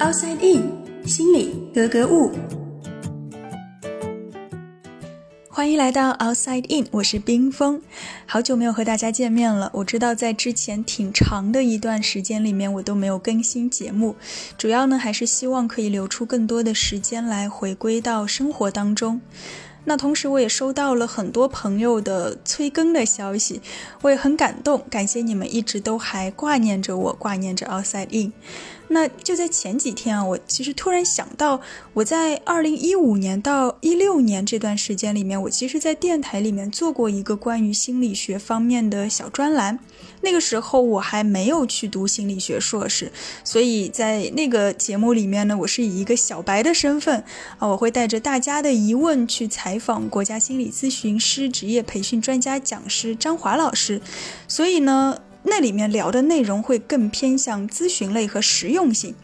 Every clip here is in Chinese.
Outside In，心里格格物。欢迎来到 Outside In，我是冰峰。好久没有和大家见面了。我知道在之前挺长的一段时间里面，我都没有更新节目，主要呢还是希望可以留出更多的时间来回归到生活当中。那同时，我也收到了很多朋友的催更的消息，我也很感动，感谢你们一直都还挂念着我，挂念着 Outside In。那就在前几天啊，我其实突然想到，我在二零一五年到一六年这段时间里面，我其实，在电台里面做过一个关于心理学方面的小专栏。那个时候我还没有去读心理学硕士，所以在那个节目里面呢，我是以一个小白的身份啊，我会带着大家的疑问去采访国家心理咨询师职业培训专家讲师张华老师，所以呢。那里面聊的内容会更偏向咨询类和实用性，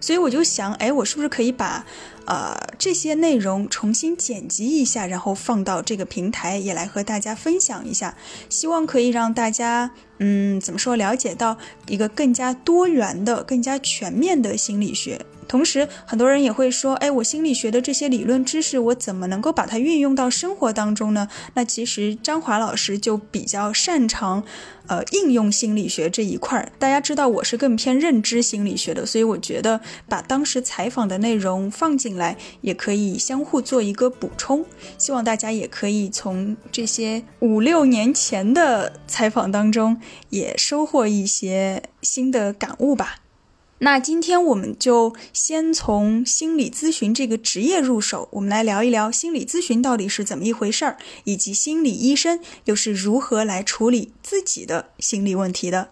所以我就想，哎，我是不是可以把，呃，这些内容重新剪辑一下，然后放到这个平台，也来和大家分享一下，希望可以让大家，嗯，怎么说，了解到一个更加多元的、更加全面的心理学。同时，很多人也会说，哎，我心理学的这些理论知识，我怎么能够把它运用到生活当中呢？那其实张华老师就比较擅长，呃，应用心理学这一块儿。大家知道我是更偏认知心理学的，所以我觉得把当时采访的内容放进来，也可以相互做一个补充。希望大家也可以从这些五六年前的采访当中，也收获一些新的感悟吧。那今天我们就先从心理咨询这个职业入手，我们来聊一聊心理咨询到底是怎么一回事儿，以及心理医生又是如何来处理自己的心理问题的。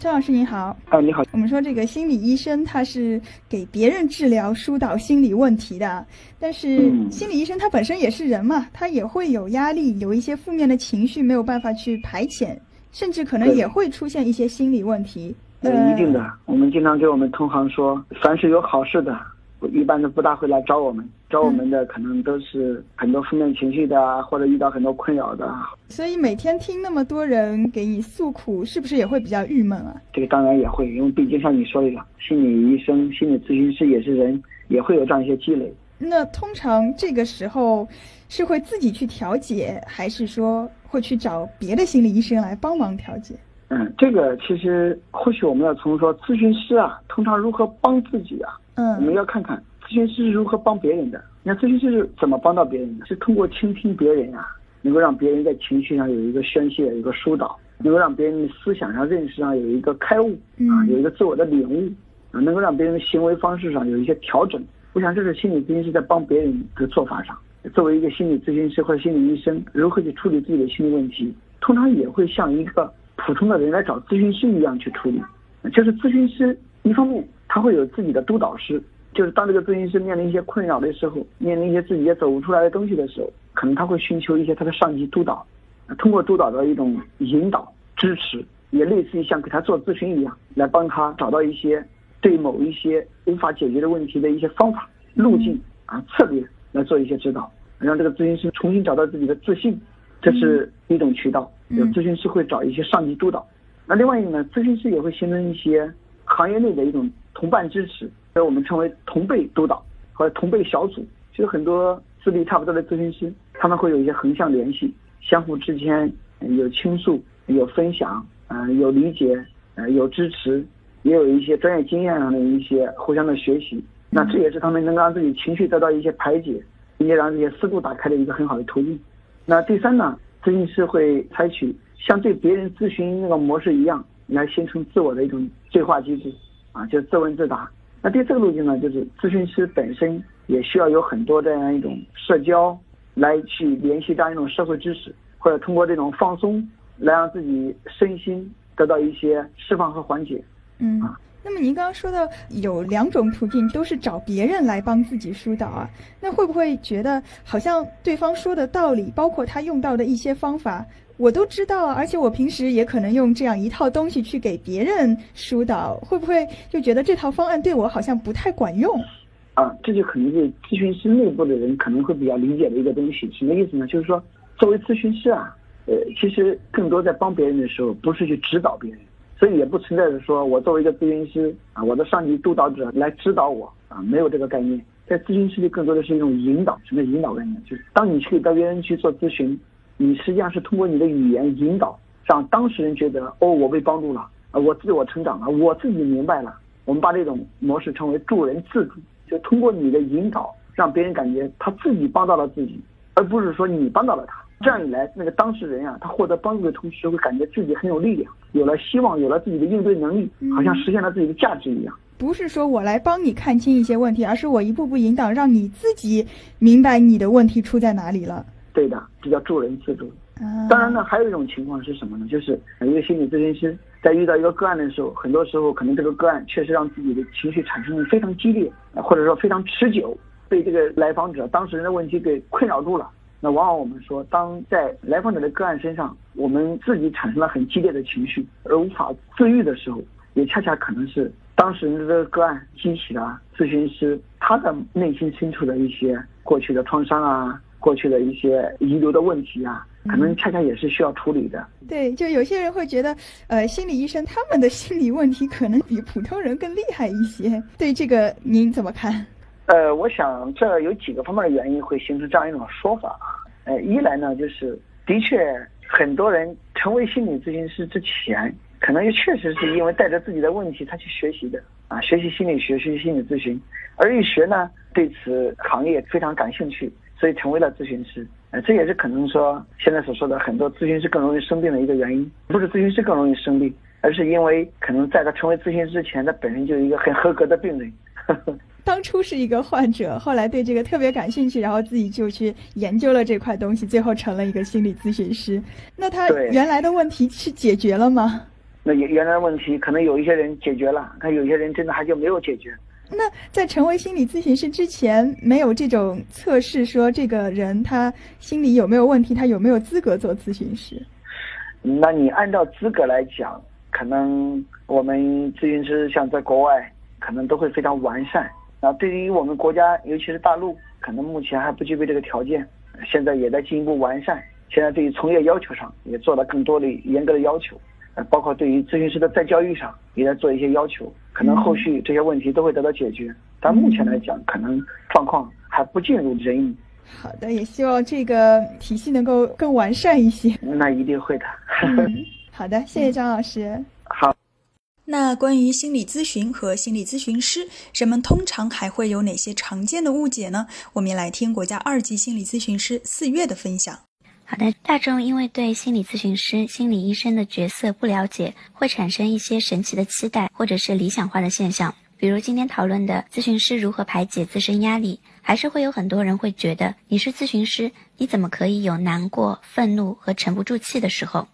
张老师您好，啊你好，我们说这个心理医生他是给别人治疗疏导心理问题的，但是心理医生他本身也是人嘛，他也会有压力，有一些负面的情绪没有办法去排遣。甚至可能也会出现一些心理问题。呃，一定的。我们经常给我们同行说，凡是有好事的，一般都不大会来找我们。找我们的可能都是很多负面情绪的，或者遇到很多困扰的。所以每天听那么多人给你诉苦，是不是也会比较郁闷啊？这个当然也会，因为毕竟像你说的，心理医生、心理咨询师也是人，也会有这样一些积累。那通常这个时候是会自己去调节，还是说会去找别的心理医生来帮忙调节？嗯，这个其实或许我们要从说咨询师啊，通常如何帮自己啊？嗯，我们要看看咨询师是如何帮别人的。你看咨询师是怎么帮到别人的？是通过倾听别人啊，能够让别人在情绪上有一个宣泄、有一个疏导，能够让别人的思想上、认识上有一个开悟啊，有一个自我的领悟啊，能够让别人的行为方式上有一些调整。我想这是心理咨询师在帮别人的做法上。作为一个心理咨询师或者心理医生，如何去处理自己的心理问题，通常也会像一个普通的人来找咨询师一样去处理。就是咨询师一方面他会有自己的督导师，就是当这个咨询师面临一些困扰的时候，面临一些自己也走不出来的东西的时候，可能他会寻求一些他的上级督导，通过督导的一种引导支持，也类似于像给他做咨询一样，来帮他找到一些。对某一些无法解决的问题的一些方法、路径啊、策略来做一些指导，让这个咨询师重新找到自己的自信，这是一种渠道。有咨询师会找一些上级督导，那另外一个呢，咨询师也会形成一些行业内的一种同伴支持，所以我们称为同辈督导或者同辈小组。其实很多资历差不多的咨询师，他们会有一些横向联系，相互之间有倾诉、有分享，嗯，有理解，呃，有支持。也有一些专业经验上的一些互相的学习，那这也是他们能让自己情绪得到一些排解，并且让这些思路打开的一个很好的途径。那第三呢，咨询师会采取像对别人咨询那个模式一样，来形成自我的一种对话机制，啊，就自问自答。那第四个路径呢，就是咨询师本身也需要有很多这样一种社交，来去联系这样一种社会知识，或者通过这种放松，来让自己身心得到一些释放和缓解。嗯，那么您刚刚说到有两种途径，都是找别人来帮自己疏导啊。那会不会觉得好像对方说的道理，包括他用到的一些方法，我都知道，而且我平时也可能用这样一套东西去给别人疏导，会不会就觉得这套方案对我好像不太管用？啊，这就可能是咨询师内部的人可能会比较理解的一个东西。什么意思呢？就是说，作为咨询师啊，呃，其实更多在帮别人的时候，不是去指导别人。所以也不存在着说我作为一个咨询师啊，我的上级督导者来指导我啊，没有这个概念。在咨询师里，更多的是一种引导。什么叫引导概念？就是当你去到别人去做咨询，你实际上是通过你的语言引导，让当事人觉得哦，我被帮助了，啊，我自我成长了，我自己明白了。我们把这种模式称为助人自助，就通过你的引导，让别人感觉他自己帮到了自己，而不是说你帮到了他。这样一来，那个当事人啊，他获得帮助的同时，会感觉自己很有力量，有了希望，有了自己的应对能力，好像实现了自己的价值一样。不是说我来帮你看清一些问题，而是我一步步引导，让你自己明白你的问题出在哪里了。对的，这叫助人自助。当然呢，还有一种情况是什么呢？就是一个心理咨询师在遇到一个个案的时候，很多时候可能这个个案确实让自己的情绪产生的非常激烈，或者说非常持久，被这个来访者当事人的问题给困扰住了。那往往我们说，当在来访者的个案身上，我们自己产生了很激烈的情绪而无法自愈的时候，也恰恰可能是。当时的这个个案激起了咨询师他的内心深处的一些过去的创伤啊，过去的一些遗留的问题啊，可能恰恰也是需要处理的。对，就有些人会觉得，呃，心理医生他们的心理问题可能比普通人更厉害一些。对这个您怎么看？呃，我想这有几个方面的原因会形成这样一种说法。呃，一来呢，就是的确很多人成为心理咨询师之前。可能也确实是因为带着自己的问题，他去学习的啊，学习心理学，学习心理咨询，而一学呢，对此行业非常感兴趣，所以成为了咨询师。呃，这也是可能说现在所说的很多咨询师更容易生病的一个原因。不是咨询师更容易生病，而是因为可能在他成为咨询师之前，他本身就一个很合格的病人。当初是一个患者，后来对这个特别感兴趣，然后自己就去研究了这块东西，最后成了一个心理咨询师。那他原来的问题是解决了吗？那原原来的问题可能有一些人解决了，看有些人真的还就没有解决。那在成为心理咨询师之前，没有这种测试，说这个人他心理有没有问题，他有没有资格做咨询师？那你按照资格来讲，可能我们咨询师像在国外，可能都会非常完善。那对于我们国家，尤其是大陆，可能目前还不具备这个条件，现在也在进一步完善。现在对于从业要求上，也做了更多的严格的要求。包括对于咨询师的再教育上也在做一些要求，可能后续这些问题都会得到解决，但目前来讲，可能状况还不尽如人意。好的，也希望这个体系能够更完善一些。那一定会的。好的，谢谢张老师。好。那关于心理咨询和心理咨询师，人们通常还会有哪些常见的误解呢？我们来听国家二级心理咨询师四月的分享。好的，大众因为对心理咨询师、心理医生的角色不了解，会产生一些神奇的期待，或者是理想化的现象。比如今天讨论的咨询师如何排解自身压力，还是会有很多人会觉得你是咨询师，你怎么可以有难过、愤怒和沉不住气的时候？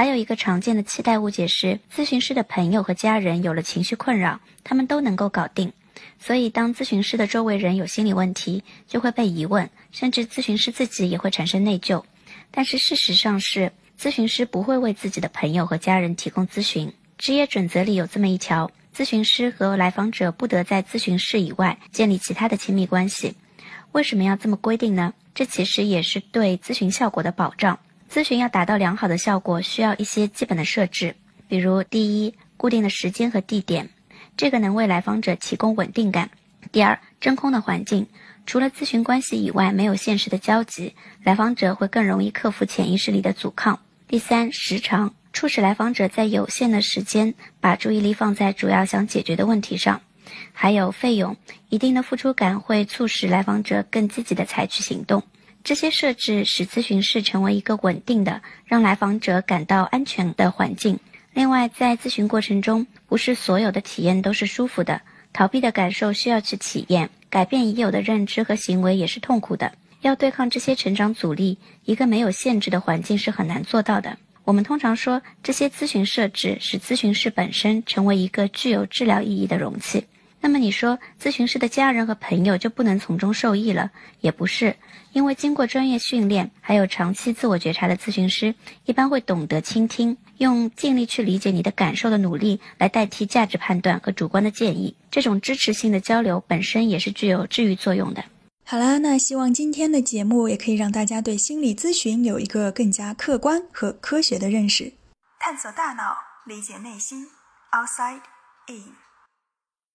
还有一个常见的期待误解是，咨询师的朋友和家人有了情绪困扰，他们都能够搞定，所以当咨询师的周围人有心理问题，就会被疑问，甚至咨询师自己也会产生内疚。但是事实上是，咨询师不会为自己的朋友和家人提供咨询。职业准则里有这么一条：咨询师和来访者不得在咨询室以外建立其他的亲密关系。为什么要这么规定呢？这其实也是对咨询效果的保障。咨询要达到良好的效果，需要一些基本的设置，比如第一，固定的时间和地点，这个能为来访者提供稳定感；第二，真空的环境。除了咨询关系以外，没有现实的交集，来访者会更容易克服潜意识里的阻抗。第三，时长促使来访者在有限的时间把注意力放在主要想解决的问题上。还有费用，一定的付出感会促使来访者更积极的采取行动。这些设置使咨询室成为一个稳定的、让来访者感到安全的环境。另外，在咨询过程中，不是所有的体验都是舒服的，逃避的感受需要去体验。改变已有的认知和行为也是痛苦的。要对抗这些成长阻力，一个没有限制的环境是很难做到的。我们通常说，这些咨询设置使咨询室本身成为一个具有治疗意义的容器。那么你说，咨询师的家人和朋友就不能从中受益了？也不是，因为经过专业训练，还有长期自我觉察的咨询师，一般会懂得倾听。用尽力去理解你的感受的努力来代替价值判断和主观的建议，这种支持性的交流本身也是具有治愈作用的。好啦，那希望今天的节目也可以让大家对心理咨询有一个更加客观和科学的认识。探索大脑。理解内心，outside in。